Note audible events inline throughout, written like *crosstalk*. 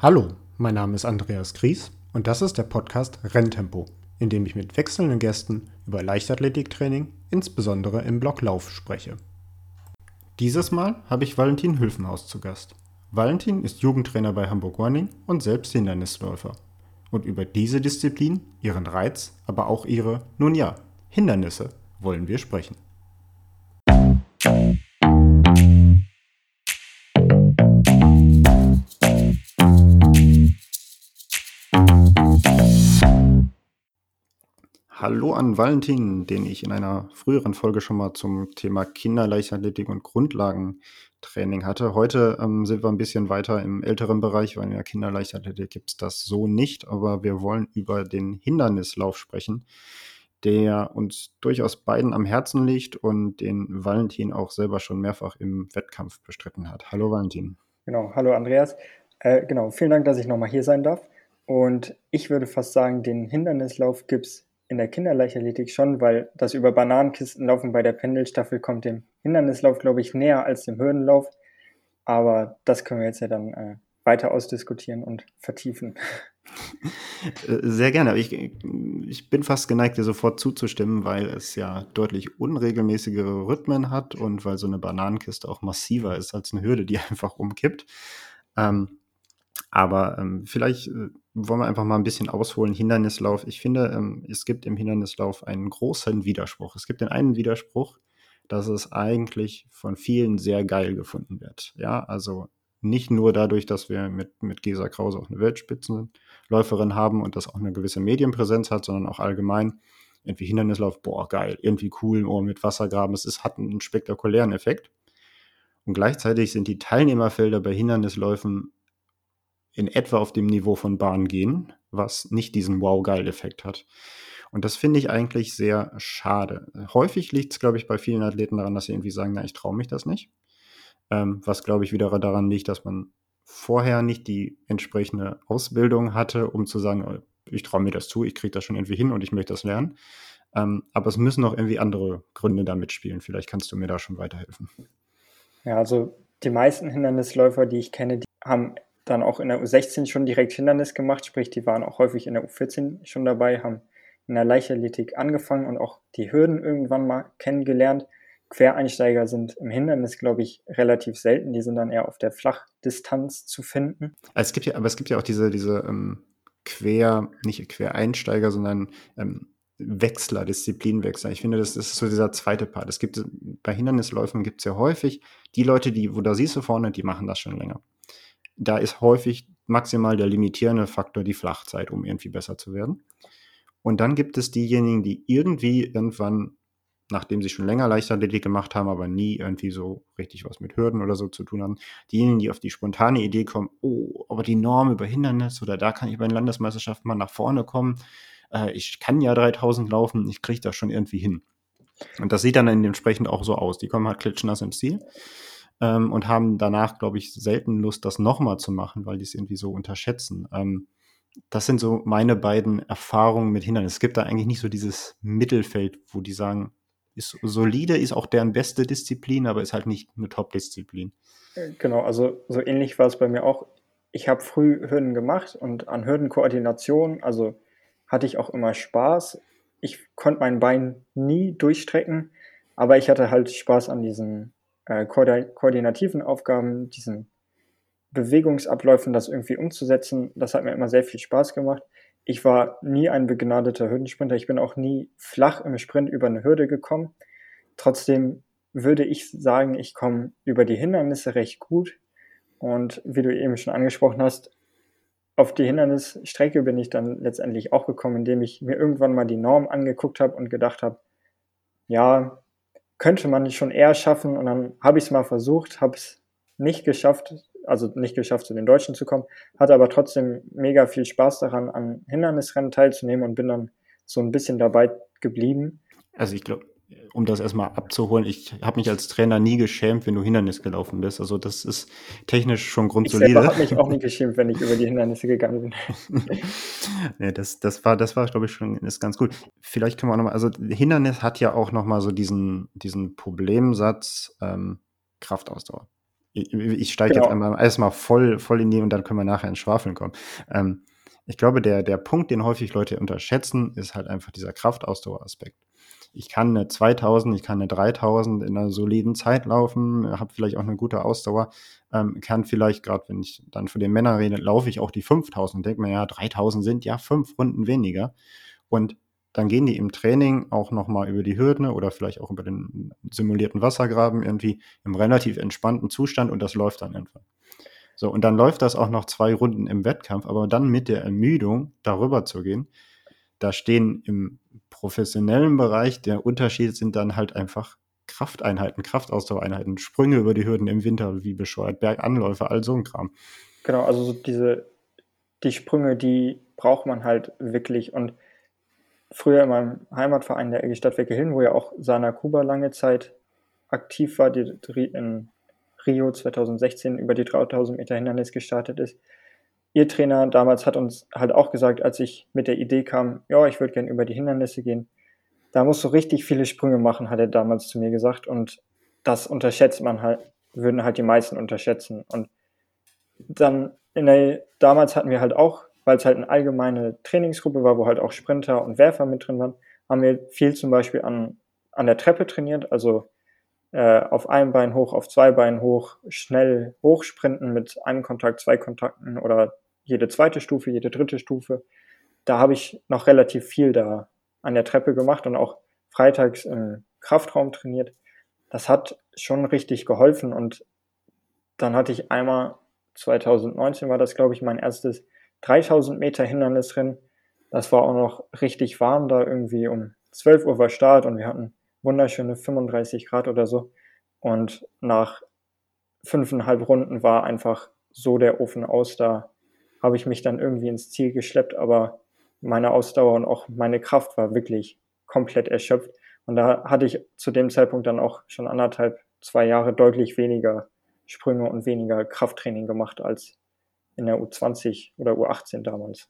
Hallo, mein Name ist Andreas Gries und das ist der Podcast Renntempo, in dem ich mit wechselnden Gästen über Leichtathletiktraining, insbesondere im Block Lauf, spreche. Dieses Mal habe ich Valentin Hülfenhaus zu Gast. Valentin ist Jugendtrainer bei Hamburg Running und selbst Hindernisläufer. Und über diese Disziplin, ihren Reiz, aber auch ihre, nun ja, Hindernisse wollen wir sprechen. Hallo an Valentin, den ich in einer früheren Folge schon mal zum Thema Kinderleichtathletik und Grundlagentraining hatte. Heute ähm, sind wir ein bisschen weiter im älteren Bereich, weil in der Kinderleichtathletik gibt es das so nicht, aber wir wollen über den Hindernislauf sprechen, der uns durchaus beiden am Herzen liegt und den Valentin auch selber schon mehrfach im Wettkampf bestritten hat. Hallo Valentin. Genau, hallo Andreas. Äh, genau, vielen Dank, dass ich nochmal hier sein darf. Und ich würde fast sagen, den Hindernislauf gibt es in der Kinderleichtathletik schon, weil das über Bananenkisten laufen bei der Pendelstaffel kommt dem Hindernislauf, glaube ich, näher als dem Hürdenlauf. Aber das können wir jetzt ja dann äh, weiter ausdiskutieren und vertiefen. Äh, sehr gerne. Ich, ich bin fast geneigt, dir sofort zuzustimmen, weil es ja deutlich unregelmäßigere Rhythmen hat und weil so eine Bananenkiste auch massiver ist als eine Hürde, die *laughs* einfach umkippt. Ähm, aber ähm, vielleicht äh, wollen wir einfach mal ein bisschen ausholen. Hindernislauf. Ich finde, ähm, es gibt im Hindernislauf einen großen Widerspruch. Es gibt den einen Widerspruch, dass es eigentlich von vielen sehr geil gefunden wird. Ja, also nicht nur dadurch, dass wir mit, mit Gesa Krause auch eine Weltspitzenläuferin haben und das auch eine gewisse Medienpräsenz hat, sondern auch allgemein irgendwie Hindernislauf, boah, geil, irgendwie cool, oh, mit Wassergraben. Es ist, hat einen spektakulären Effekt. Und gleichzeitig sind die Teilnehmerfelder bei Hindernisläufen in etwa auf dem Niveau von Bahn gehen, was nicht diesen Wow-Geil-Effekt hat. Und das finde ich eigentlich sehr schade. Häufig liegt es, glaube ich, bei vielen Athleten daran, dass sie irgendwie sagen, na, ich traue mich das nicht. Ähm, was, glaube ich, wieder daran liegt, dass man vorher nicht die entsprechende Ausbildung hatte, um zu sagen, oh, ich traue mir das zu, ich kriege das schon irgendwie hin und ich möchte das lernen. Ähm, aber es müssen auch irgendwie andere Gründe da mitspielen. Vielleicht kannst du mir da schon weiterhelfen. Ja, also die meisten Hindernisläufer, die ich kenne, die haben dann auch in der U16 schon direkt Hindernis gemacht, sprich, die waren auch häufig in der U14 schon dabei, haben in der Leichtathletik angefangen und auch die Hürden irgendwann mal kennengelernt. Quereinsteiger sind im Hindernis, glaube ich, relativ selten. Die sind dann eher auf der Flachdistanz zu finden. Es gibt ja, aber es gibt ja auch diese, diese ähm, Quer, nicht Quereinsteiger, sondern ähm, Wechsler, Disziplinwechsler. Ich finde, das ist so dieser zweite Part. Es gibt bei Hindernisläufen gibt es ja häufig die Leute, die, wo da siehst du vorne, die machen das schon länger da ist häufig maximal der limitierende Faktor die Flachzeit, um irgendwie besser zu werden. Und dann gibt es diejenigen, die irgendwie irgendwann, nachdem sie schon länger Leichtathletik gemacht haben, aber nie irgendwie so richtig was mit Hürden oder so zu tun haben, diejenigen, die auf die spontane Idee kommen, oh, aber die Norm über Hindernis oder da kann ich bei den Landesmeisterschaften mal nach vorne kommen. Äh, ich kann ja 3000 laufen, ich kriege das schon irgendwie hin. Und das sieht dann entsprechend auch so aus. Die kommen halt klitschnass im Ziel ähm, und haben danach, glaube ich, selten Lust, das nochmal zu machen, weil die es irgendwie so unterschätzen. Ähm, das sind so meine beiden Erfahrungen mit Hindernissen. Es gibt da eigentlich nicht so dieses Mittelfeld, wo die sagen, ist solide, ist auch deren beste Disziplin, aber ist halt nicht eine Top-Disziplin. Äh, genau, also so ähnlich war es bei mir auch. Ich habe früh Hürden gemacht und an Hürdenkoordination, also hatte ich auch immer Spaß. Ich konnte mein Bein nie durchstrecken, aber ich hatte halt Spaß an diesen äh, koordinativen Aufgaben, diesen Bewegungsabläufen, das irgendwie umzusetzen. Das hat mir immer sehr viel Spaß gemacht. Ich war nie ein begnadeter Hürdensprinter. Ich bin auch nie flach im Sprint über eine Hürde gekommen. Trotzdem würde ich sagen, ich komme über die Hindernisse recht gut. Und wie du eben schon angesprochen hast, auf die Hindernisstrecke bin ich dann letztendlich auch gekommen, indem ich mir irgendwann mal die Norm angeguckt habe und gedacht habe, ja, könnte man schon eher schaffen. Und dann habe ich es mal versucht, habe es nicht geschafft, also nicht geschafft, zu den Deutschen zu kommen, hatte aber trotzdem mega viel Spaß daran, an Hindernisrennen teilzunehmen und bin dann so ein bisschen dabei geblieben. Also ich glaube, um das erstmal abzuholen, ich habe mich als Trainer nie geschämt, wenn du Hindernis gelaufen bist. Also das ist technisch schon grundsolide. Ich habe mich auch nie geschämt, wenn ich über die Hindernisse gegangen bin. *laughs* nee, das, das war, das war, glaube ich, schon ist ganz gut. Vielleicht können wir auch nochmal, also Hindernis hat ja auch nochmal so diesen, diesen Problemsatz ähm, Kraftausdauer. ich, ich steige genau. jetzt einmal erstmal voll, voll in die und dann können wir nachher ins Schwafeln kommen. Ähm, ich glaube, der, der Punkt, den häufig Leute unterschätzen, ist halt einfach dieser Kraftausdaueraspekt. Ich kann eine 2000, ich kann eine 3000 in einer soliden Zeit laufen, habe vielleicht auch eine gute Ausdauer, ähm, kann vielleicht, gerade wenn ich dann für den Männern rede, laufe ich auch die 5000 und denke mir, ja, 3000 sind ja fünf Runden weniger. Und dann gehen die im Training auch nochmal über die Hürden oder vielleicht auch über den simulierten Wassergraben irgendwie im relativ entspannten Zustand und das läuft dann einfach. So, und dann läuft das auch noch zwei Runden im Wettkampf, aber dann mit der Ermüdung darüber zu gehen, da stehen im professionellen Bereich, der Unterschied sind dann halt einfach Krafteinheiten, Kraftausdauereinheiten, Sprünge über die Hürden im Winter, wie bescheuert, Berganläufe, all so ein Kram. Genau, also so diese, die Sprünge, die braucht man halt wirklich und früher in meinem Heimatverein, der EG Stadtwerke Hillen, wo ja auch Sana Kuba lange Zeit aktiv war, die in Rio 2016 über die 3000 Meter Hindernis gestartet ist. Ihr Trainer damals hat uns halt auch gesagt, als ich mit der Idee kam, ja, ich würde gerne über die Hindernisse gehen, da musst du richtig viele Sprünge machen, hat er damals zu mir gesagt. Und das unterschätzt man halt, würden halt die meisten unterschätzen. Und dann in der, damals hatten wir halt auch weil es halt eine allgemeine Trainingsgruppe war, wo halt auch Sprinter und Werfer mit drin waren, haben wir viel zum Beispiel an, an der Treppe trainiert, also äh, auf einem Bein hoch, auf zwei Beinen hoch, schnell hochsprinten mit einem Kontakt, zwei Kontakten oder jede zweite Stufe, jede dritte Stufe. Da habe ich noch relativ viel da an der Treppe gemacht und auch freitags im Kraftraum trainiert. Das hat schon richtig geholfen und dann hatte ich einmal 2019 war das, glaube ich, mein erstes 3000 Meter Hindernisrennen. Das war auch noch richtig warm da irgendwie um 12 Uhr war Start und wir hatten wunderschöne 35 Grad oder so. Und nach fünfeinhalb Runden war einfach so der Ofen aus. Da habe ich mich dann irgendwie ins Ziel geschleppt, aber meine Ausdauer und auch meine Kraft war wirklich komplett erschöpft. Und da hatte ich zu dem Zeitpunkt dann auch schon anderthalb, zwei Jahre deutlich weniger Sprünge und weniger Krafttraining gemacht als in der U20 oder U18 damals.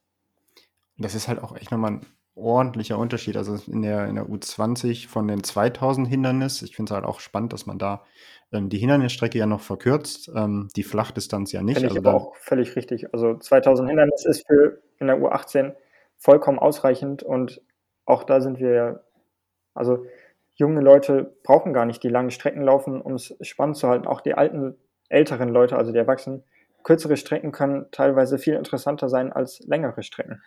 Das ist halt auch echt nochmal ein ordentlicher Unterschied. Also in der, in der U20 von den 2000 Hindernis, ich finde es halt auch spannend, dass man da ähm, die Hindernisstrecke ja noch verkürzt, ähm, die Flachdistanz ja nicht. Finde ich also aber auch völlig richtig. Also 2000 Hindernis ist für in der U18 vollkommen ausreichend und auch da sind wir ja, also junge Leute brauchen gar nicht die langen Strecken laufen, um es spannend zu halten. Auch die alten, älteren Leute, also die Erwachsenen, kürzere Strecken können teilweise viel interessanter sein als längere Strecken.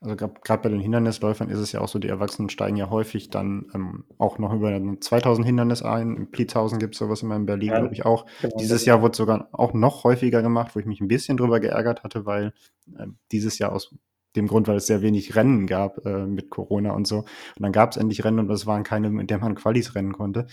Also gerade bei den Hindernisläufern ist es ja auch so, die Erwachsenen steigen ja häufig dann ähm, auch noch über ein 2000 Hindernis ein. In Pliezhausen gibt es sowas immer in Berlin, ja, glaube ich, auch. Genau, dieses Jahr wurde sogar auch noch häufiger gemacht, wo ich mich ein bisschen drüber geärgert hatte, weil äh, dieses Jahr aus dem Grund, weil es sehr wenig Rennen gab äh, mit Corona und so. Und dann gab es endlich Rennen und es waren keine, mit denen man Qualis rennen konnte.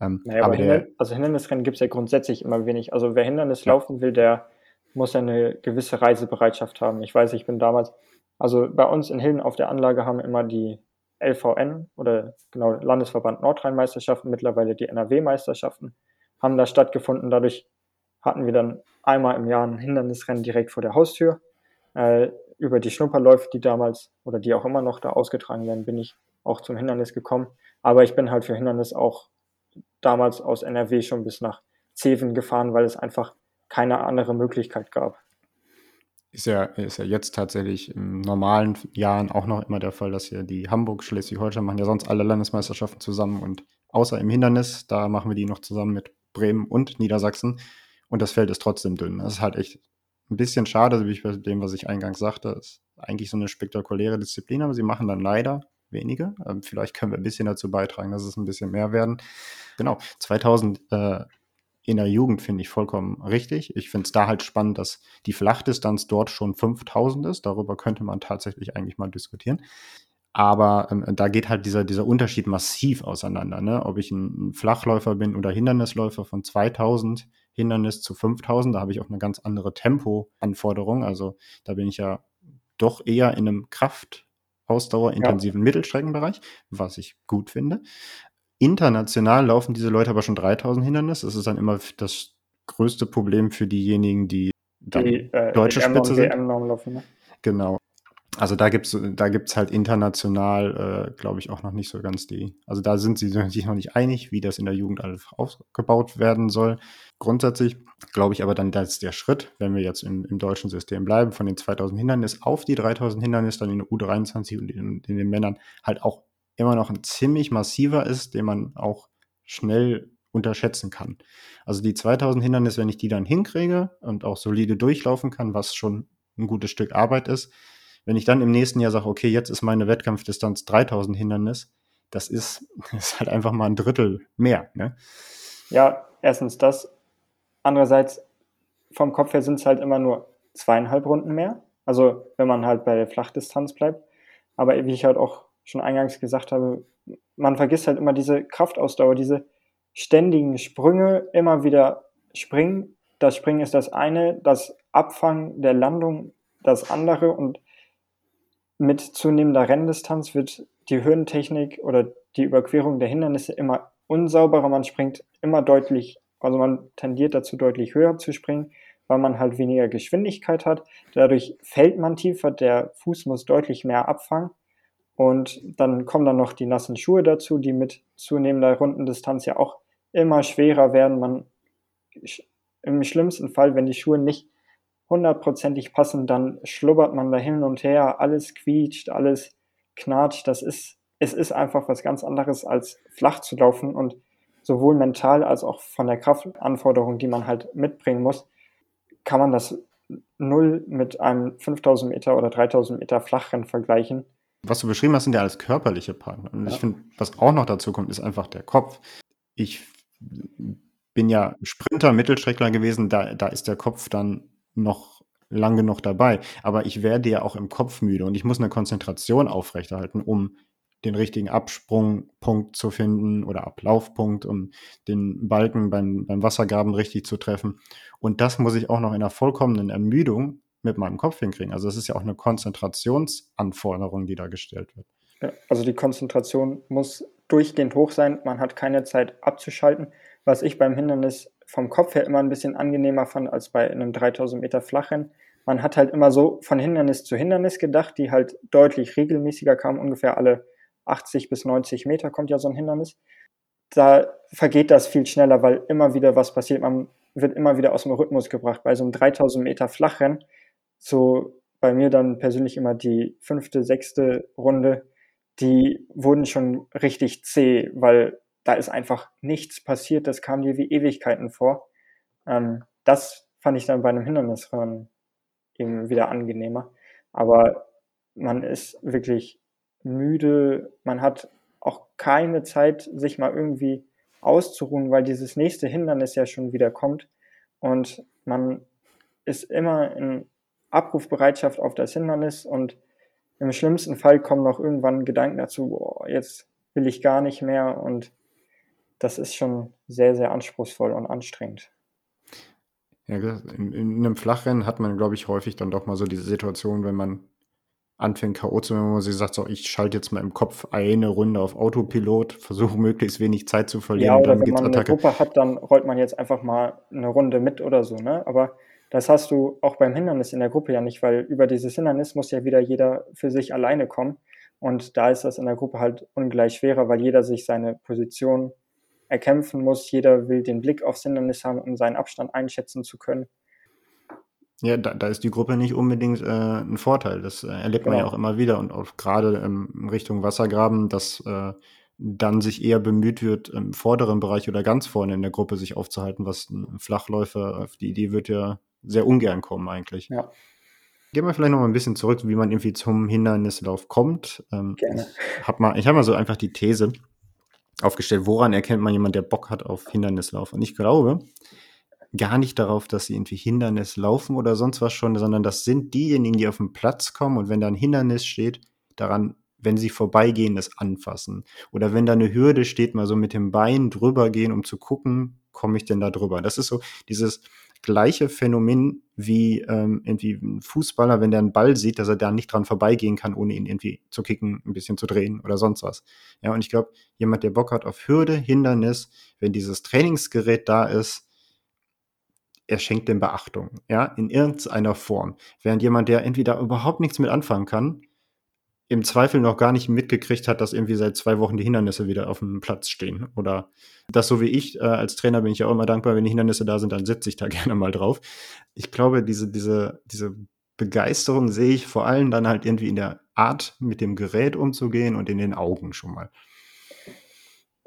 Ähm, naja, aber, aber Hindernis, also Hindernisrennen gibt es ja grundsätzlich immer wenig. Also wer Hindernis ja. laufen will, der muss ja eine gewisse Reisebereitschaft haben. Ich weiß, ich bin damals, also bei uns in Hilden auf der Anlage haben immer die LVN oder genau Landesverband Nordrhein-Meisterschaften, mittlerweile die NRW-Meisterschaften, haben da stattgefunden. Dadurch hatten wir dann einmal im Jahr ein Hindernisrennen direkt vor der Haustür. Äh, über die Schnupperläufe, die damals oder die auch immer noch da ausgetragen werden, bin ich auch zum Hindernis gekommen. Aber ich bin halt für Hindernis auch damals aus NRW schon bis nach Zeven gefahren, weil es einfach keine andere Möglichkeit gab. Ist ja, ist ja jetzt tatsächlich in normalen Jahren auch noch immer der Fall, dass hier die Hamburg, Schleswig-Holstein machen ja sonst alle Landesmeisterschaften zusammen und außer im Hindernis, da machen wir die noch zusammen mit Bremen und Niedersachsen und das Feld ist trotzdem dünn. Das ist halt echt ein bisschen schade, wie ich bei dem, was ich eingangs sagte, das ist eigentlich so eine spektakuläre Disziplin, aber sie machen dann leider wenige. Ähm, vielleicht können wir ein bisschen dazu beitragen, dass es ein bisschen mehr werden. Genau, 2000 äh, in der Jugend finde ich vollkommen richtig. Ich finde es da halt spannend, dass die Flachdistanz dort schon 5000 ist. Darüber könnte man tatsächlich eigentlich mal diskutieren. Aber ähm, da geht halt dieser, dieser Unterschied massiv auseinander. Ne? Ob ich ein, Flachläufer bin oder Hindernisläufer von 2000 Hindernis zu 5000, da habe ich auch eine ganz andere Tempoanforderung. Also da bin ich ja doch eher in einem Kraftausdauerintensiven ja. Mittelstreckenbereich, was ich gut finde. International laufen diese Leute aber schon 3000 Hindernisse. Das ist dann immer das größte Problem für diejenigen, die, die äh, deutsche Spitze sind. Laufen, ne? Genau. Also da gibt's da gibt's halt international, äh, glaube ich, auch noch nicht so ganz die. Also da sind sie sich noch nicht einig, wie das in der Jugend alles aufgebaut werden soll. Grundsätzlich glaube ich aber dann, dass der Schritt, wenn wir jetzt im, im deutschen System bleiben, von den 2000 Hindernis auf die 3000 Hindernis dann in der U23 und in, in den Männern halt auch immer noch ein ziemlich massiver ist, den man auch schnell unterschätzen kann. Also die 2000 Hindernis, wenn ich die dann hinkriege und auch solide durchlaufen kann, was schon ein gutes Stück Arbeit ist, wenn ich dann im nächsten Jahr sage, okay, jetzt ist meine Wettkampfdistanz 3000 Hindernis, das ist, *laughs* ist halt einfach mal ein Drittel mehr. Ne? Ja, erstens das. Andererseits, vom Kopf her sind es halt immer nur zweieinhalb Runden mehr. Also wenn man halt bei der Flachdistanz bleibt. Aber wie ich halt auch schon eingangs gesagt habe, man vergisst halt immer diese Kraftausdauer, diese ständigen Sprünge, immer wieder springen. Das Springen ist das eine, das Abfangen der Landung das andere und mit zunehmender Renndistanz wird die Höhentechnik oder die Überquerung der Hindernisse immer unsauberer. Man springt immer deutlich, also man tendiert dazu, deutlich höher zu springen, weil man halt weniger Geschwindigkeit hat. Dadurch fällt man tiefer, der Fuß muss deutlich mehr abfangen. Und dann kommen dann noch die nassen Schuhe dazu, die mit zunehmender Rundendistanz ja auch immer schwerer werden. Man im schlimmsten Fall, wenn die Schuhe nicht hundertprozentig passen, dann schlubbert man da hin und her, alles quietscht, alles knatscht. Das ist, es ist einfach was ganz anderes als flach zu laufen und sowohl mental als auch von der Kraftanforderung, die man halt mitbringen muss, kann man das null mit einem 5000 Meter oder 3000 Meter Flachrennen vergleichen was du beschrieben hast, sind ja alles körperliche Partner. Und ja. ich finde, was auch noch dazu kommt, ist einfach der Kopf. Ich bin ja Sprinter, Mittelstreckler gewesen, da, da ist der Kopf dann noch lang genug dabei. Aber ich werde ja auch im Kopf müde und ich muss eine Konzentration aufrechterhalten, um den richtigen Absprungpunkt zu finden oder Ablaufpunkt, um den Balken beim, beim Wassergraben richtig zu treffen. Und das muss ich auch noch in einer vollkommenen Ermüdung mit meinem Kopf hinkriegen. Also es ist ja auch eine Konzentrationsanforderung, die da gestellt wird. Ja, also die Konzentration muss durchgehend hoch sein. Man hat keine Zeit abzuschalten. Was ich beim Hindernis vom Kopf her immer ein bisschen angenehmer fand als bei einem 3000 Meter Flachen. Man hat halt immer so von Hindernis zu Hindernis gedacht, die halt deutlich regelmäßiger kamen. Ungefähr alle 80 bis 90 Meter kommt ja so ein Hindernis. Da vergeht das viel schneller, weil immer wieder was passiert. Man wird immer wieder aus dem Rhythmus gebracht. Bei so einem 3000 Meter Flachrennen so bei mir dann persönlich immer die fünfte, sechste Runde, die wurden schon richtig zäh, weil da ist einfach nichts passiert, das kam dir wie Ewigkeiten vor. Ähm, das fand ich dann bei einem Hindernisrennen eben wieder angenehmer. Aber man ist wirklich müde, man hat auch keine Zeit, sich mal irgendwie auszuruhen, weil dieses nächste Hindernis ja schon wieder kommt und man ist immer in Abrufbereitschaft auf das Hindernis und im schlimmsten Fall kommen noch irgendwann Gedanken dazu, boah, jetzt will ich gar nicht mehr und das ist schon sehr, sehr anspruchsvoll und anstrengend. Ja, in, in einem Flachrennen hat man, glaube ich, häufig dann doch mal so diese Situation, wenn man anfängt K.O. zu werden, wo man sich sagt, so, ich schalte jetzt mal im Kopf eine Runde auf Autopilot, versuche möglichst wenig Zeit zu verlieren. Ja, oder dann wenn man Attacke. eine Gruppe hat, dann rollt man jetzt einfach mal eine Runde mit oder so, ne? Aber das hast du auch beim Hindernis in der Gruppe ja nicht, weil über dieses Hindernis muss ja wieder jeder für sich alleine kommen. Und da ist das in der Gruppe halt ungleich schwerer, weil jeder sich seine Position erkämpfen muss. Jeder will den Blick aufs Hindernis haben, um seinen Abstand einschätzen zu können. Ja, da, da ist die Gruppe nicht unbedingt äh, ein Vorteil. Das äh, erlebt genau. man ja genau. auch immer wieder und auch gerade in Richtung Wassergraben, dass äh, dann sich eher bemüht wird, im vorderen Bereich oder ganz vorne in der Gruppe sich aufzuhalten, was ein Flachläufer, auf die Idee wird ja sehr ungern kommen eigentlich. Ja. Gehen wir vielleicht noch mal ein bisschen zurück, wie man irgendwie zum Hindernislauf kommt. Ähm, Gerne. Ich habe mal, hab mal so einfach die These aufgestellt, woran erkennt man jemand, der Bock hat auf Hindernislauf? Und ich glaube gar nicht darauf, dass sie irgendwie Hindernis laufen oder sonst was schon, sondern das sind diejenigen, die auf den Platz kommen und wenn da ein Hindernis steht, daran, wenn sie vorbeigehen, das anfassen. Oder wenn da eine Hürde steht, mal so mit dem Bein drüber gehen, um zu gucken, komme ich denn da drüber? Das ist so dieses, gleiche Phänomen wie ähm, irgendwie ein Fußballer, wenn der einen Ball sieht, dass er da nicht dran vorbeigehen kann, ohne ihn irgendwie zu kicken, ein bisschen zu drehen oder sonst was. Ja, und ich glaube, jemand, der Bock hat auf Hürde, Hindernis, wenn dieses Trainingsgerät da ist, er schenkt dem Beachtung, ja, in irgendeiner Form. Während jemand, der entweder überhaupt nichts mit anfangen kann im Zweifel noch gar nicht mitgekriegt hat, dass irgendwie seit zwei Wochen die Hindernisse wieder auf dem Platz stehen. Oder das so wie ich, äh, als Trainer bin ich ja auch immer dankbar, wenn die Hindernisse da sind, dann setze ich da *laughs* gerne mal drauf. Ich glaube, diese, diese, diese Begeisterung sehe ich vor allem dann halt irgendwie in der Art, mit dem Gerät umzugehen und in den Augen schon mal.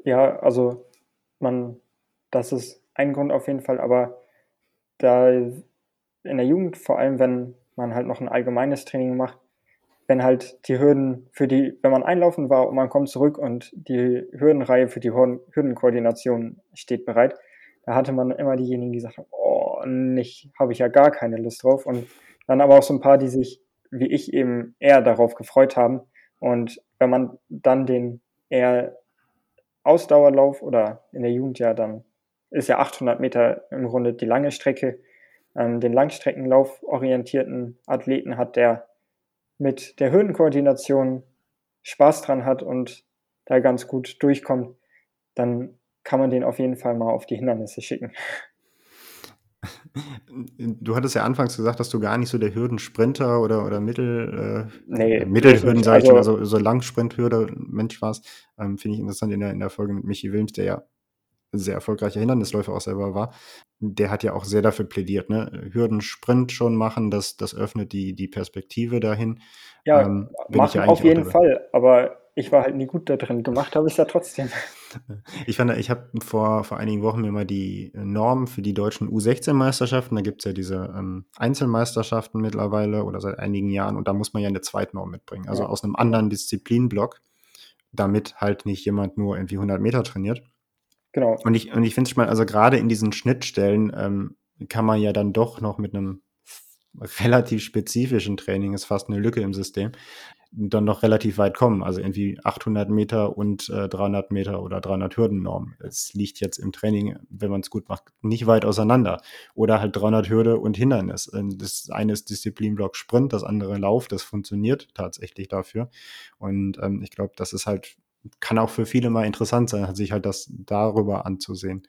Ja, also man, das ist ein Grund auf jeden Fall, aber da in der Jugend, vor allem wenn man halt noch ein allgemeines Training macht, wenn halt die Hürden für die, wenn man einlaufen war und man kommt zurück und die Hürdenreihe für die Hürdenkoordination steht bereit, da hatte man immer diejenigen, die sagten, oh, nicht, habe ich ja gar keine Lust drauf. Und dann aber auch so ein paar, die sich, wie ich eben, eher darauf gefreut haben. Und wenn man dann den eher Ausdauerlauf oder in der Jugend ja dann ist ja 800 Meter im Grunde die lange Strecke, ähm, den Langstreckenlauf orientierten Athleten hat, der mit der Hürdenkoordination Spaß dran hat und da ganz gut durchkommt, dann kann man den auf jeden Fall mal auf die Hindernisse schicken. Du hattest ja anfangs gesagt, dass du gar nicht so der Hürdensprinter oder, oder Mittel, äh, nee, Mittelhürden, sag ich also, also so Langsprinthürde Mensch warst. Ähm, Finde ich interessant in der, in der Folge mit Michi Wilms, der ja sehr erfolgreicher Hindernisläufer auch selber war. Der hat ja auch sehr dafür plädiert, ne? Hürdensprint schon machen, das, das öffnet die, die Perspektive dahin. Ja, ähm, machen ja auf jeden Fall, aber ich war halt nie gut da drin. Gemacht habe ich es ja trotzdem. *laughs* *laughs* Ich fand, ich habe vor, vor einigen Wochen mir mal die Norm für die deutschen U16-Meisterschaften, da gibt es ja diese ähm, Einzelmeisterschaften mittlerweile oder seit einigen Jahren und da muss man ja eine Zweitnorm mitbringen, also ja. aus einem anderen Disziplinblock, damit halt nicht jemand nur irgendwie 100 Meter trainiert. Genau. Und ich, und ich finde es mal, also gerade in diesen Schnittstellen ähm, kann man ja dann doch noch mit einem relativ spezifischen Training, ist fast eine Lücke im System, dann noch relativ weit kommen. Also irgendwie 800 Meter und äh, 300 Meter oder 300 Hürdennorm. Es liegt jetzt im Training, wenn man es gut macht, nicht weit auseinander. Oder halt 300 Hürde und Hindernis. Das eine ist Disziplinblock Sprint, das andere Lauf. Das funktioniert tatsächlich dafür. Und ähm, ich glaube, das ist halt, kann auch für viele mal interessant sein, sich halt das darüber anzusehen.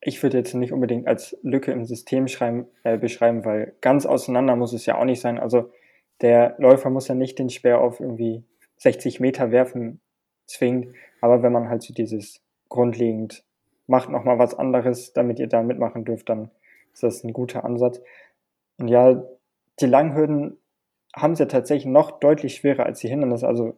Ich würde jetzt nicht unbedingt als Lücke im System schreiben, äh, beschreiben, weil ganz auseinander muss es ja auch nicht sein. Also der Läufer muss ja nicht den Speer auf irgendwie 60 Meter werfen zwingend, aber wenn man halt so dieses grundlegend macht noch mal was anderes, damit ihr da mitmachen dürft, dann ist das ein guter Ansatz. Und ja, die Langhürden haben es ja tatsächlich noch deutlich schwerer als die Hindernisse. Also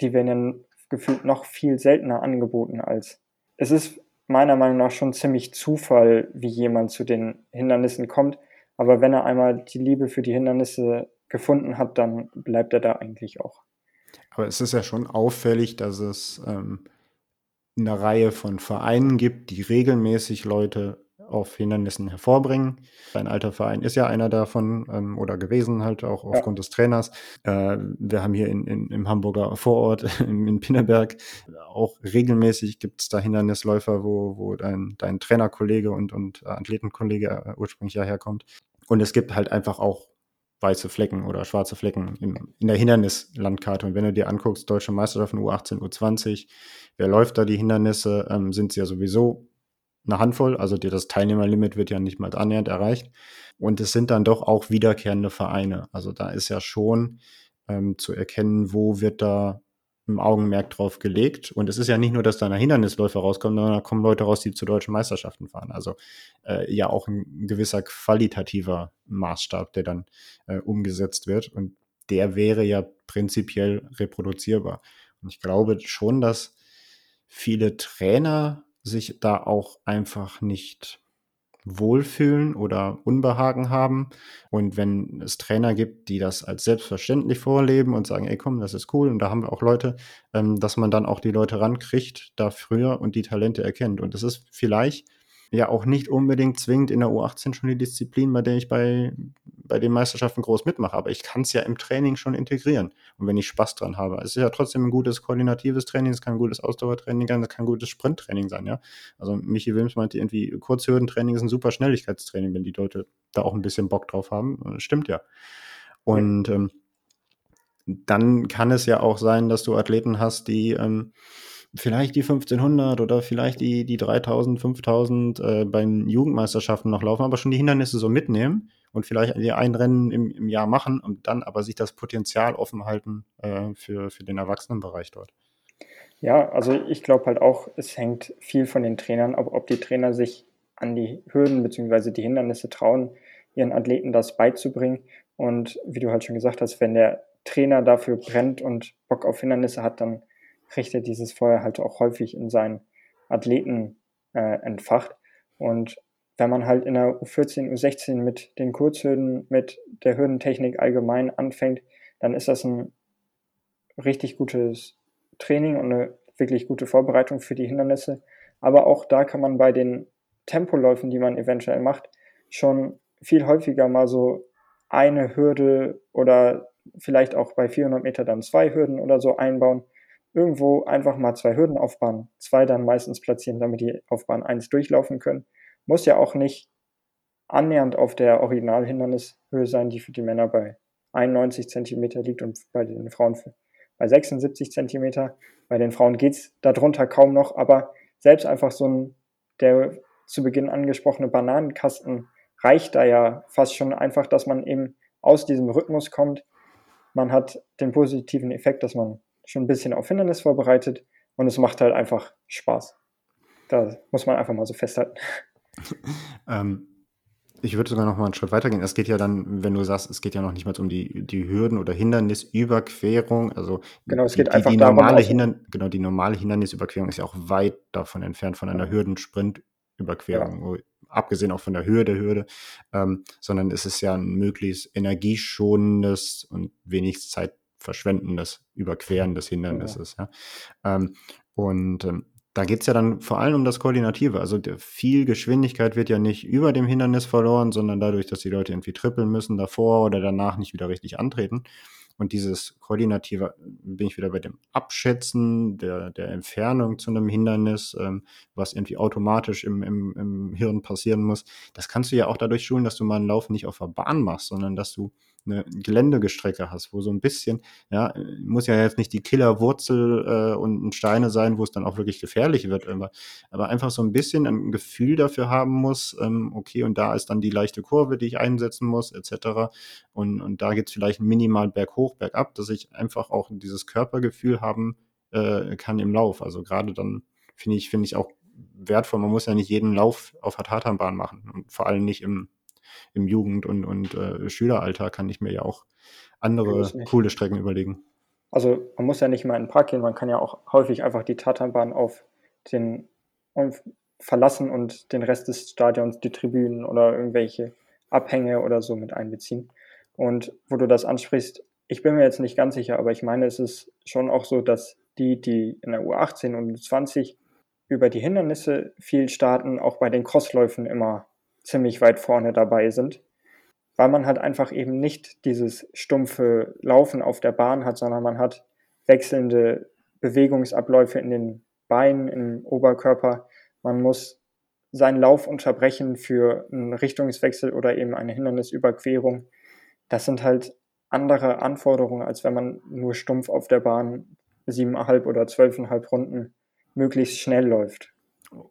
die werden gefühlt noch viel seltener angeboten als. Es ist meiner Meinung nach schon ziemlich Zufall, wie jemand zu den Hindernissen kommt. Aber wenn er einmal die Liebe für die Hindernisse gefunden hat, dann bleibt er da eigentlich auch. Aber es ist ja schon auffällig, dass es ähm, eine Reihe von Vereinen gibt, die regelmäßig Leute auf Hindernissen hervorbringen. Ein alter Verein ist ja einer davon ähm, oder gewesen, halt auch aufgrund ja. des Trainers. Äh, wir haben hier in, in, im Hamburger Vorort, *laughs* in Pinneberg, auch regelmäßig gibt es da Hindernisläufer, wo, wo dein, dein Trainerkollege und, und Athletenkollege äh, ursprünglich ja herkommt. Und es gibt halt einfach auch weiße Flecken oder schwarze Flecken in, in der Hindernislandkarte. Und wenn du dir anguckst, Deutsche Meisterschaften U18, U20, wer läuft da die Hindernisse, ähm, sind sie ja sowieso eine Handvoll. Also das Teilnehmerlimit wird ja nicht mal annähernd erreicht. Und es sind dann doch auch wiederkehrende Vereine. Also da ist ja schon ähm, zu erkennen, wo wird da im Augenmerk drauf gelegt. Und es ist ja nicht nur, dass da eine Hindernisläufer rauskommen, sondern da kommen Leute raus, die zu deutschen Meisterschaften fahren. Also äh, ja auch ein gewisser qualitativer Maßstab, der dann äh, umgesetzt wird. Und der wäre ja prinzipiell reproduzierbar. Und ich glaube schon, dass viele Trainer sich da auch einfach nicht wohlfühlen oder Unbehagen haben. Und wenn es Trainer gibt, die das als selbstverständlich vorleben und sagen, ey komm, das ist cool und da haben wir auch Leute, ähm, dass man dann auch die Leute rankriegt da früher und die Talente erkennt. Und das ist vielleicht ja auch nicht unbedingt zwingend in der U18 schon die Disziplin, bei der ich bei, bei den Meisterschaften groß mitmache. Aber ich kann es ja im Training schon integrieren. Und wenn ich Spaß dran habe. Es ist ja trotzdem ein gutes koordinatives Training, es kann ein gutes Ausdauertraining sein, es kann ein gutes Sprinttraining sein, ja. Also Michi Wilms meinte irgendwie, Kurzhürdentraining ist ein super Schnelligkeitstraining, wenn die Leute da auch ein bisschen Bock drauf haben. Stimmt ja. Und ähm, dann kann es ja auch sein, dass du Athleten hast, die ähm, vielleicht die 1500 oder vielleicht die, die 3000, 5000 äh, bei den Jugendmeisterschaften noch laufen, aber schon die Hindernisse so mitnehmen und vielleicht ein Rennen im, im Jahr machen und dann aber sich das Potenzial offen halten äh, für, für den Erwachsenenbereich dort. Ja, also ich glaube halt auch, es hängt viel von den Trainern ab, ob die Trainer sich an die Hürden bzw. die Hindernisse trauen, ihren Athleten das beizubringen. Und wie du halt schon gesagt hast, wenn der Trainer dafür brennt und Bock auf Hindernisse hat, dann kriegt dieses Feuer halt auch häufig in seinen Athleten äh, entfacht. Und wenn man halt in der U14, U16 mit den Kurzhürden, mit der Hürdentechnik allgemein anfängt, dann ist das ein richtig gutes Training und eine wirklich gute Vorbereitung für die Hindernisse. Aber auch da kann man bei den Tempoläufen, die man eventuell macht, schon viel häufiger mal so eine Hürde oder vielleicht auch bei 400 Meter dann zwei Hürden oder so einbauen, irgendwo einfach mal zwei Hürden auf Bahn zwei dann meistens platzieren, damit die auf Bahn 1 durchlaufen können. Muss ja auch nicht annähernd auf der Originalhindernishöhe sein, die für die Männer bei 91 Zentimeter liegt und bei den Frauen bei 76 Zentimeter. Bei den Frauen geht's darunter kaum noch, aber selbst einfach so ein, der zu Beginn angesprochene Bananenkasten reicht da ja fast schon einfach, dass man eben aus diesem Rhythmus kommt. Man hat den positiven Effekt, dass man schon ein bisschen auf Hindernis vorbereitet und es macht halt einfach Spaß. Da muss man einfach mal so festhalten. *laughs* ähm, ich würde sogar noch mal einen Schritt weitergehen. Es geht ja dann, wenn du sagst, es geht ja noch nicht mal um die, die Hürden oder Hindernisüberquerung. Also genau, es geht die, einfach die, darum, normale also, Hindernis, genau, die normale Hindernisüberquerung ist ja auch weit davon entfernt von einer Hürdensprintüberquerung, ja. abgesehen auch von der Höhe der Hürde, ähm, sondern es ist ja ein möglichst energieschonendes und wenig Zeit verschwendendes Überqueren des Hindernisses. Ja. ja. Ähm, und ähm, da geht es ja dann vor allem um das Koordinative. Also viel Geschwindigkeit wird ja nicht über dem Hindernis verloren, sondern dadurch, dass die Leute irgendwie trippeln müssen davor oder danach nicht wieder richtig antreten. Und dieses Koordinative, bin ich wieder bei dem Abschätzen der, der Entfernung zu einem Hindernis, ähm, was irgendwie automatisch im, im, im Hirn passieren muss. Das kannst du ja auch dadurch schulen, dass du mal einen Lauf nicht auf der Bahn machst, sondern dass du eine Geländegestrecke hast, wo so ein bisschen, ja, muss ja jetzt nicht die Killerwurzel äh, und Steine sein, wo es dann auch wirklich gefährlich wird, aber, aber einfach so ein bisschen ein Gefühl dafür haben muss, ähm, okay, und da ist dann die leichte Kurve, die ich einsetzen muss, etc. Und, und da geht es vielleicht minimal berghoch, bergab, dass ich einfach auch dieses Körpergefühl haben äh, kann im Lauf. Also gerade dann finde ich, finde ich auch wertvoll. Man muss ja nicht jeden Lauf auf der Tatanbahn machen und vor allem nicht im im Jugend- und, und äh, Schüleralter kann ich mir ja auch andere coole Strecken überlegen. Also man muss ja nicht mal in den Park gehen, man kann ja auch häufig einfach die Tatanbahn auf den verlassen und den Rest des Stadions, die Tribünen oder irgendwelche Abhänge oder so mit einbeziehen. Und wo du das ansprichst, ich bin mir jetzt nicht ganz sicher, aber ich meine, es ist schon auch so, dass die, die in der U18 und U20 über die Hindernisse viel starten, auch bei den Crossläufen immer ziemlich weit vorne dabei sind, weil man halt einfach eben nicht dieses stumpfe Laufen auf der Bahn hat, sondern man hat wechselnde Bewegungsabläufe in den Beinen, im Oberkörper. Man muss seinen Lauf unterbrechen für einen Richtungswechsel oder eben eine Hindernisüberquerung. Das sind halt andere Anforderungen, als wenn man nur stumpf auf der Bahn siebeneinhalb oder zwölfeinhalb Runden möglichst schnell läuft.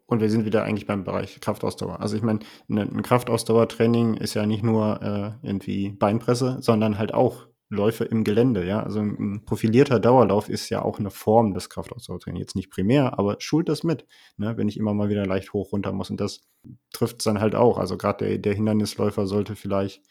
Und wir sind wieder eigentlich beim Bereich Kraftausdauer. Also ich meine, ne, ein Kraftausdauertraining ist ja nicht nur äh, irgendwie Beinpresse, sondern halt auch Läufe im Gelände, ja. Also ein profilierter Dauerlauf ist ja auch eine Form des Kraftausdauertrainings. Jetzt nicht primär, aber schult das mit, ne, wenn ich immer mal wieder leicht hoch runter muss. Und das trifft es dann halt auch. Also gerade der, der Hindernisläufer sollte vielleicht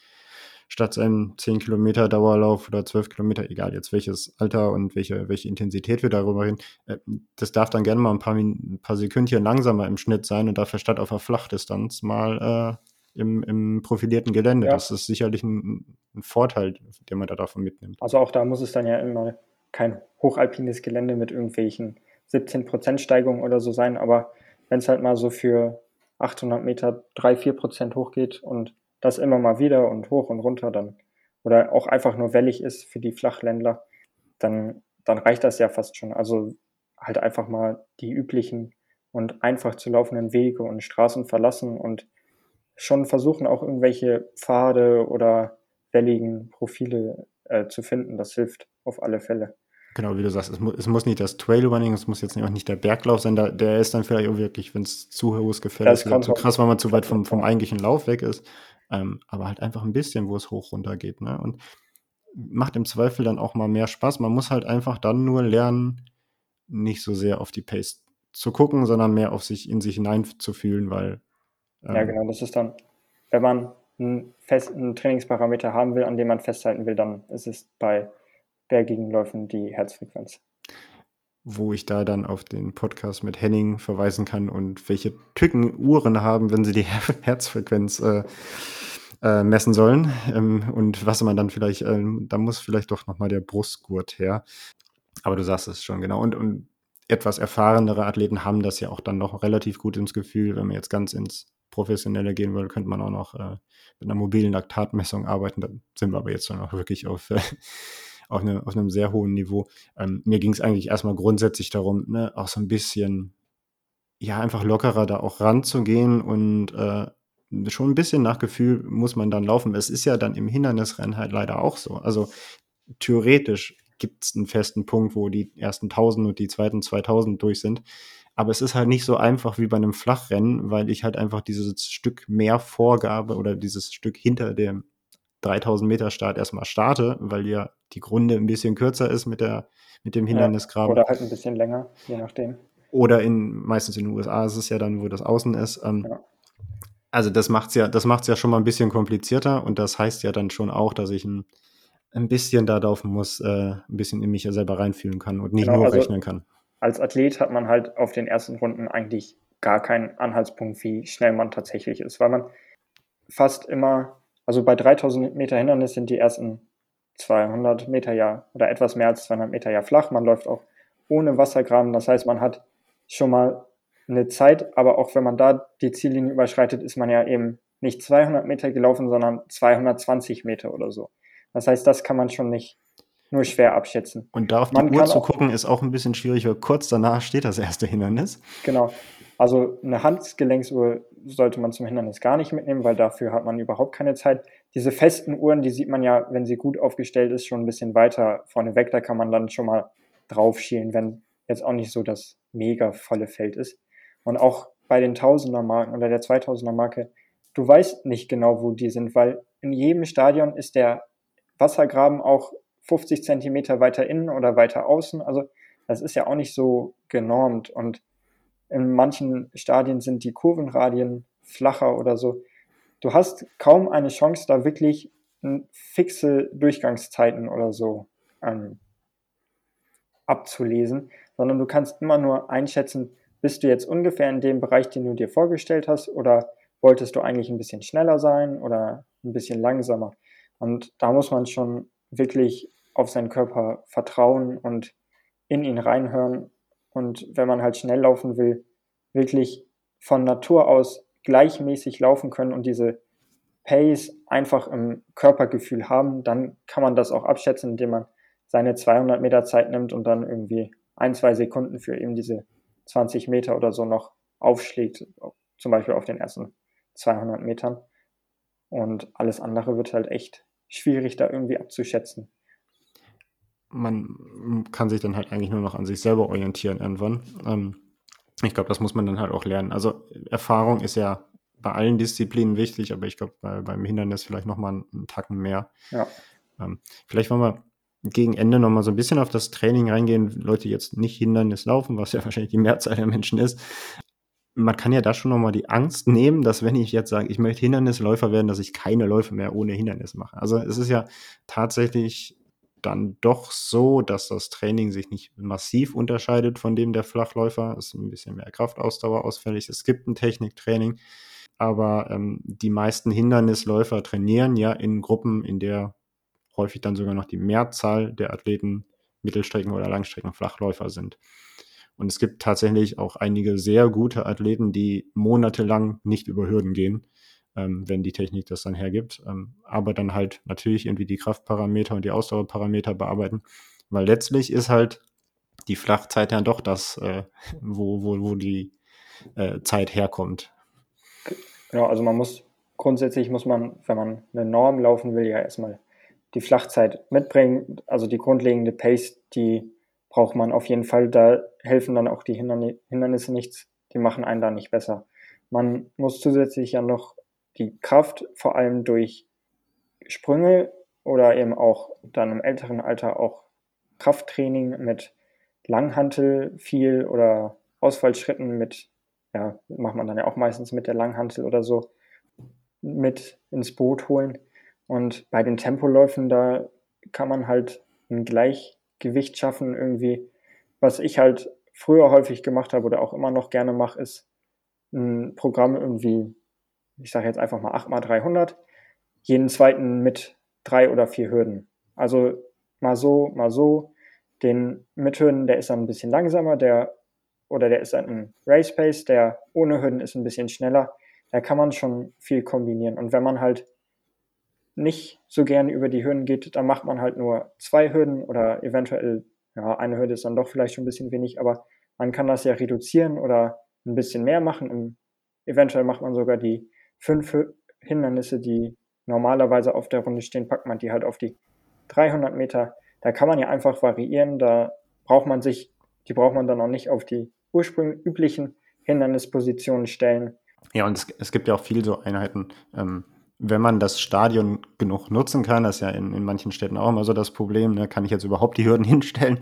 statt seinem 10 Kilometer Dauerlauf oder 12 Kilometer, egal jetzt welches Alter und welche, welche Intensität wir darüber reden, äh, das darf dann gerne mal ein paar, ein paar Sekündchen langsamer im Schnitt sein und dafür statt auf der Flachdistanz mal äh, im, im profilierten Gelände. Ja. Das ist sicherlich ein, ein, Vorteil, den man da davon mitnimmt. Also auch da muss es dann ja immer kein hochalpines Gelände mit irgendwelchen 17% Steigungen oder so sein, aber wenn es halt mal so für 800 Meter 3, 4% hochgeht und das immer mal wieder und hoch und runter dann oder auch einfach nur wellig ist für die Flachländler, dann, dann reicht das ja fast schon. Also halt einfach mal die üblichen und einfach zu laufenden Wege und Straßen verlassen und schon versuchen auch irgendwelche Pfade oder welligen Profile äh, zu finden. Das hilft auf alle Fälle. Genau, wie du sagst, es, mu es muss nicht das Trailrunning, es muss jetzt auch nicht der Berglauf sein, da, der ist dann vielleicht auch wirklich, wenn es zu hohes Gefälle ist, zu krass, weil man zu weit vom, vom eigentlichen Lauf weg ist. Ähm, aber halt einfach ein bisschen, wo es hoch runter geht. Ne? Und macht im Zweifel dann auch mal mehr Spaß. Man muss halt einfach dann nur lernen, nicht so sehr auf die Pace zu gucken, sondern mehr auf sich in sich hineinzufühlen, weil. Ähm, ja, genau, das ist dann, wenn man einen festen Trainingsparameter haben will, an dem man festhalten will, dann ist es bei bergigen Läufen die Herzfrequenz. Wo ich da dann auf den Podcast mit Henning verweisen kann und welche Tücken Uhren haben, wenn sie die *laughs* Herzfrequenz äh, äh, messen sollen. Ähm, und was man dann vielleicht, ähm, da muss vielleicht doch nochmal der Brustgurt her. Aber du sagst es schon, genau. Und, und etwas erfahrenere Athleten haben das ja auch dann noch relativ gut ins Gefühl. Wenn man jetzt ganz ins Professionelle gehen will, könnte man auch noch äh, mit einer mobilen Laktatmessung arbeiten. Da sind wir aber jetzt schon auch wirklich auf, äh, auf, eine, auf einem sehr hohen Niveau. Ähm, mir ging es eigentlich erstmal grundsätzlich darum, ne, auch so ein bisschen, ja, einfach lockerer da auch ranzugehen und äh, schon ein bisschen nach Gefühl muss man dann laufen. Es ist ja dann im Hindernisrennen halt leider auch so. Also theoretisch gibt es einen festen Punkt, wo die ersten 1000 und die zweiten 2000 durch sind. Aber es ist halt nicht so einfach wie bei einem Flachrennen, weil ich halt einfach dieses Stück mehr Vorgabe oder dieses Stück hinter dem 3000 Meter Start erstmal starte, weil ja die Grunde ein bisschen kürzer ist mit, der, mit dem Hindernisgraben. Ja, oder halt ein bisschen länger, je nachdem. Oder in, meistens in den USA ist es ja dann, wo das außen ist. Ähm, ja. Also das macht's ja, das macht's ja schon mal ein bisschen komplizierter und das heißt ja dann schon auch, dass ich ein, ein bisschen da laufen muss, äh, ein bisschen in mich ja selber reinfühlen kann und nicht genau, nur also rechnen kann. Als Athlet hat man halt auf den ersten Runden eigentlich gar keinen Anhaltspunkt, wie schnell man tatsächlich ist, weil man fast immer, also bei 3000 Meter Hindernis sind die ersten 200 Meter ja oder etwas mehr als 200 Meter ja flach. Man läuft auch ohne Wassergraben. Das heißt, man hat schon mal eine Zeit, aber auch wenn man da die Ziellinie überschreitet, ist man ja eben nicht 200 Meter gelaufen, sondern 220 Meter oder so. Das heißt, das kann man schon nicht nur schwer abschätzen. Und da auf die Uhr zu gucken, ist auch ein bisschen schwierig, weil kurz danach steht das erste Hindernis. Genau. Also eine Handgelenksuhr sollte man zum Hindernis gar nicht mitnehmen, weil dafür hat man überhaupt keine Zeit. Diese festen Uhren, die sieht man ja, wenn sie gut aufgestellt ist, schon ein bisschen weiter vorne weg. Da kann man dann schon mal drauf schielen, wenn jetzt auch nicht so das mega volle Feld ist. Und auch bei den Tausender-Marken oder der 2000er-Marke, du weißt nicht genau, wo die sind, weil in jedem Stadion ist der Wassergraben auch 50 Zentimeter weiter innen oder weiter außen. Also das ist ja auch nicht so genormt. Und in manchen Stadien sind die Kurvenradien flacher oder so. Du hast kaum eine Chance, da wirklich fixe Durchgangszeiten oder so ähm, abzulesen, sondern du kannst immer nur einschätzen, bist du jetzt ungefähr in dem Bereich, den du dir vorgestellt hast, oder wolltest du eigentlich ein bisschen schneller sein oder ein bisschen langsamer? Und da muss man schon wirklich auf seinen Körper vertrauen und in ihn reinhören. Und wenn man halt schnell laufen will, wirklich von Natur aus gleichmäßig laufen können und diese Pace einfach im Körpergefühl haben, dann kann man das auch abschätzen, indem man seine 200 Meter Zeit nimmt und dann irgendwie ein, zwei Sekunden für eben diese 20 Meter oder so noch aufschlägt, zum Beispiel auf den ersten 200 Metern. Und alles andere wird halt echt schwierig, da irgendwie abzuschätzen. Man kann sich dann halt eigentlich nur noch an sich selber orientieren irgendwann. Ähm, ich glaube, das muss man dann halt auch lernen. Also Erfahrung ist ja bei allen Disziplinen wichtig, aber ich glaube, bei, beim Hindernis vielleicht nochmal einen, einen Tacken mehr. Ja. Ähm, vielleicht wollen wir gegen Ende nochmal so ein bisschen auf das Training reingehen. Leute jetzt nicht Hindernis laufen, was ja *laughs* wahrscheinlich die Mehrzahl der Menschen ist. Man kann ja da schon nochmal die Angst nehmen, dass wenn ich jetzt sage, ich möchte Hindernisläufer werden, dass ich keine Läufe mehr ohne Hindernis mache. Also es ist ja tatsächlich dann doch so, dass das Training sich nicht massiv unterscheidet von dem der Flachläufer. Es ist ein bisschen mehr Kraftausdauer ausfällig. Es gibt ein Techniktraining, aber ähm, die meisten Hindernisläufer trainieren ja in Gruppen, in der häufig dann sogar noch die Mehrzahl der Athleten Mittelstrecken- oder Langstrecken-Flachläufer sind. Und es gibt tatsächlich auch einige sehr gute Athleten, die monatelang nicht über Hürden gehen, ähm, wenn die Technik das dann hergibt. Ähm, aber dann halt natürlich irgendwie die Kraftparameter und die Ausdauerparameter bearbeiten. Weil letztlich ist halt die Flachzeit ja doch das, äh, wo, wo, wo die äh, Zeit herkommt. Genau, also man muss grundsätzlich muss man, wenn man eine Norm laufen will, ja erstmal die Flachzeit mitbringen, also die grundlegende Pace, die braucht man auf jeden Fall. Da helfen dann auch die Hindernisse nichts. Die machen einen da nicht besser. Man muss zusätzlich ja noch die Kraft vor allem durch Sprünge oder eben auch dann im älteren Alter auch Krafttraining mit Langhantel viel oder Ausfallschritten mit, ja, macht man dann ja auch meistens mit der Langhantel oder so, mit ins Boot holen. Und bei den Tempoläufen, da kann man halt ein Gleichgewicht schaffen irgendwie. Was ich halt früher häufig gemacht habe oder auch immer noch gerne mache, ist ein Programm irgendwie, ich sage jetzt einfach mal 8x300, jeden zweiten mit drei oder vier Hürden. Also mal so, mal so. Den mit Hürden, der ist dann ein bisschen langsamer, der oder der ist ein Race Pace, der ohne Hürden ist ein bisschen schneller. Da kann man schon viel kombinieren. Und wenn man halt nicht so gern über die Hürden geht, dann macht man halt nur zwei Hürden oder eventuell, ja, eine Hürde ist dann doch vielleicht schon ein bisschen wenig, aber man kann das ja reduzieren oder ein bisschen mehr machen. Und eventuell macht man sogar die fünf Hindernisse, die normalerweise auf der Runde stehen, packt man die halt auf die 300 Meter. Da kann man ja einfach variieren. Da braucht man sich, die braucht man dann auch nicht auf die ursprünglich üblichen Hindernispositionen stellen. Ja, und es, es gibt ja auch viele so Einheiten. Ähm, wenn man das Stadion genug nutzen kann, das ist ja in, in manchen Städten auch immer so das Problem, ne, kann ich jetzt überhaupt die Hürden *laughs* hinstellen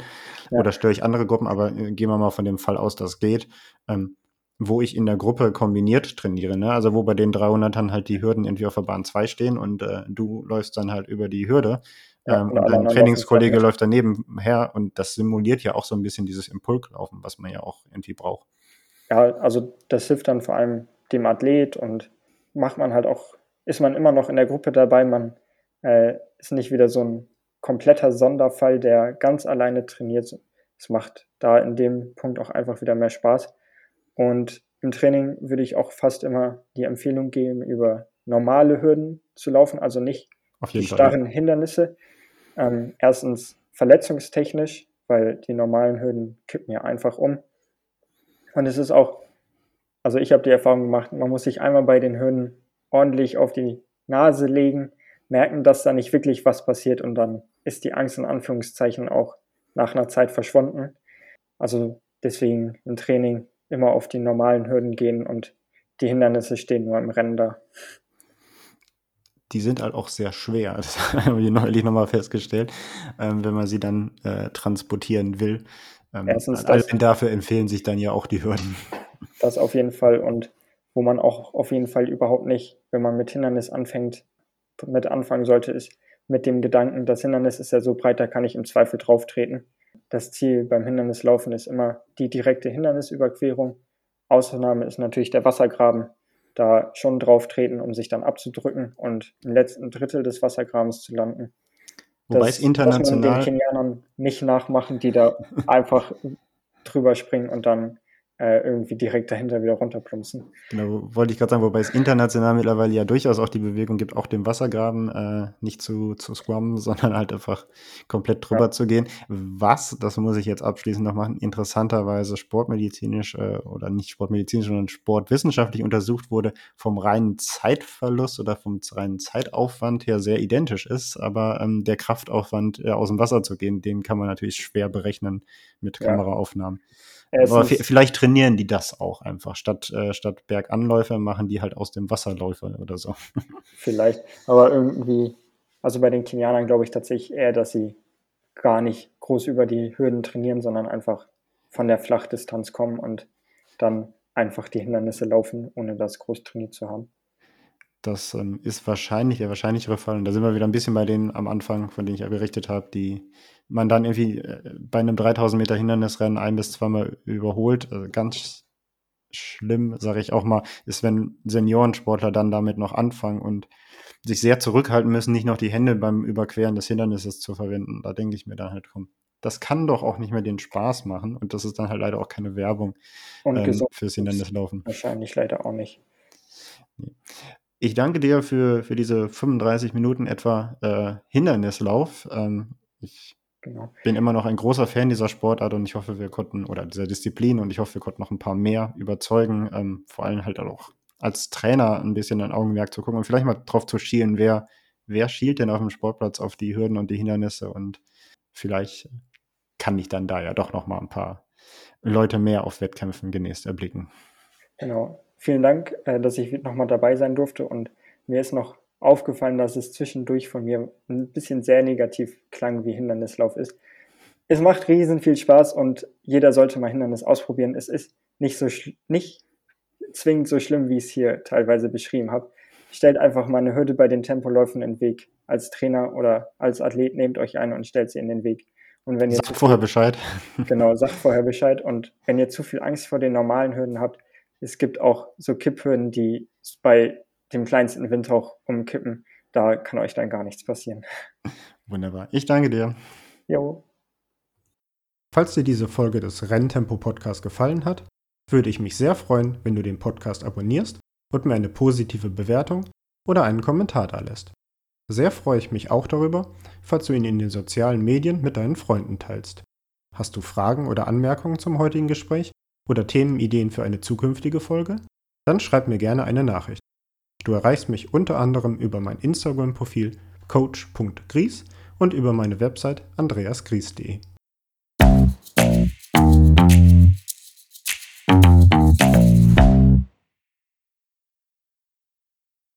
ja. oder störe ich andere Gruppen, aber äh, gehen wir mal von dem Fall aus, dass geht, ähm, wo ich in der Gruppe kombiniert trainiere, ne? also wo bei den 300ern halt die Hürden irgendwie auf der Bahn 2 stehen und äh, du läufst dann halt über die Hürde ja, ähm, und dein Trainingskollege läuft daneben her und das simuliert ja auch so ein bisschen dieses Impulslaufen, was man ja auch irgendwie braucht. Ja, also das hilft dann vor allem dem Athlet und macht man halt auch ist man immer noch in der Gruppe dabei. Man äh, ist nicht wieder so ein kompletter Sonderfall, der ganz alleine trainiert. Es macht da in dem Punkt auch einfach wieder mehr Spaß. Und im Training würde ich auch fast immer die Empfehlung geben, über normale Hürden zu laufen, also nicht die starren ja. Hindernisse. Ähm, erstens verletzungstechnisch, weil die normalen Hürden kippen ja einfach um. Und es ist auch, also ich habe die Erfahrung gemacht, man muss sich einmal bei den Hürden ordentlich auf die Nase legen, merken, dass da nicht wirklich was passiert und dann ist die Angst in Anführungszeichen auch nach einer Zeit verschwunden. Also deswegen im Training immer auf die normalen Hürden gehen und die Hindernisse stehen nur im Rennen da. Die sind halt auch sehr schwer. *laughs* Das haben wir neulich nochmal festgestellt, ähm, wenn man sie dann äh, transportieren will. Ähm, Erstens das, dafür empfehlen sich dann ja auch die Hürden. Das auf jeden Fall. Und wo man auch auf jeden Fall überhaupt nicht, wenn man mit Hindernis anfängt, mit anfangen sollte, ist mit dem Gedanken, das Hindernis ist ja so breit, da kann ich im Zweifel drauf treten. Das Ziel beim Hindernislaufen ist immer die direkte Hindernisüberquerung. Ausnahme ist natürlich der Wassergraben. Da schon drauf treten, um sich dann abzudrücken und im letzten Drittel des Wassergrabens zu landen. Wobei das, es international. Das man den Kenianern nicht nachmachen, die da einfach drüber springen und dann äh, irgendwie direkt dahinter wieder runterplumpsen. Genau, wollte ich gerade sagen, wobei es international mittlerweile ja durchaus auch die Bewegung gibt, auch den Wassergraben äh, nicht zu, zu scrummen, *laughs* sondern halt einfach komplett drüber ja. zu gehen. Was, das muss ich jetzt abschließend noch machen, interessanterweise sportmedizinisch äh, oder nicht sportmedizinisch, sondern sportwissenschaftlich untersucht wurde, vom reinen Zeitverlust oder vom reinen Zeitaufwand her sehr identisch ist, aber ähm, der Kraftaufwand, äh, aus dem Wasser zu gehen, den kann man natürlich schwer berechnen mit Kameraaufnahmen. Ja. Aber vielleicht trainieren die das auch einfach. Statt, äh, statt Berganläufe machen die halt aus dem Wasserläufer oder so. *laughs* Vielleicht. Aber irgendwie, also bei den Kenianern glaube ich tatsächlich eher, dass sie gar nicht groß über die Hürden trainieren, sondern einfach von der Flachdistanz kommen und dann einfach die Hindernisse laufen, ohne das groß trainiert zu haben. Das ähm, ist wahrscheinlich der wahrscheinlichere Fall. Und da sind wir wieder ein bisschen bei denen am Anfang, von denen ich ja berichtet habe, die man dann irgendwie äh, bei einem 3000 Meter Hindernisrennen ein bis zweimal überholt. Also ganz schlimm, sage ich auch mal, ist, wenn Seniorensportler dann damit noch anfangen und sich sehr zurückhalten müssen, nicht noch die Hände beim Überqueren des Hindernisses zu verwenden. Da denke ich mir dann halt, komm, das kann doch auch nicht mehr den Spaß machen und das ist dann halt leider auch keine Werbung ähm, fürs Hindernislaufen. Wahrscheinlich leider auch nicht. Ich danke dir für, für diese 35 Minuten etwa äh, Hindernislauf. Ähm, ich genau. bin immer noch ein großer Fan dieser Sportart und ich hoffe, wir konnten, oder dieser Disziplin und ich hoffe, wir konnten noch ein paar mehr überzeugen, ähm, vor allem halt auch als Trainer ein bisschen ein Augenmerk zu gucken und vielleicht mal drauf zu schielen, wer, wer schielt denn auf dem Sportplatz auf die Hürden und die Hindernisse und vielleicht kann ich dann da ja doch noch mal ein paar Leute mehr auf Wettkämpfen genächst erblicken. Genau. Vielen Dank, äh, dass ich nochmal dabei sein durfte und mir ist noch aufgefallen, dass es zwischendurch von mir ein bisschen sehr negativ klang, wie Hindernislauf ist. Es macht riesen viel Spaß und jeder sollte mal Hindernis ausprobieren. Es ist nicht so nicht zwingend so schlimm, wie ich es hier teilweise beschrieben habe. Stellt einfach mal eine Hürde bei den Tempoläufen in den Weg. Als Trainer oder als Athlet nehmt euch eine und stellt sie in den Weg. Und wenn ihr sagt vorher Bescheid. Genau, sagt vorher Bescheid. Und wenn ihr zu viel Angst vor den normalen Hürden habt, es gibt auch so Kipphürden, die bei dem kleinsten Windhauch umkippen. Da kann euch dann gar nichts passieren. Wunderbar. Ich danke dir. Jo. Falls dir diese Folge des Renntempo Podcasts gefallen hat, würde ich mich sehr freuen, wenn du den Podcast abonnierst und mir eine positive Bewertung oder einen Kommentar da lässt. Sehr freue ich mich auch darüber, falls du ihn in den sozialen Medien mit deinen Freunden teilst. Hast du Fragen oder Anmerkungen zum heutigen Gespräch oder Themenideen für eine zukünftige Folge? Dann schreib mir gerne eine Nachricht. Du erreichst mich unter anderem über mein Instagram-Profil coach.gries und über meine Website andreasgries.de.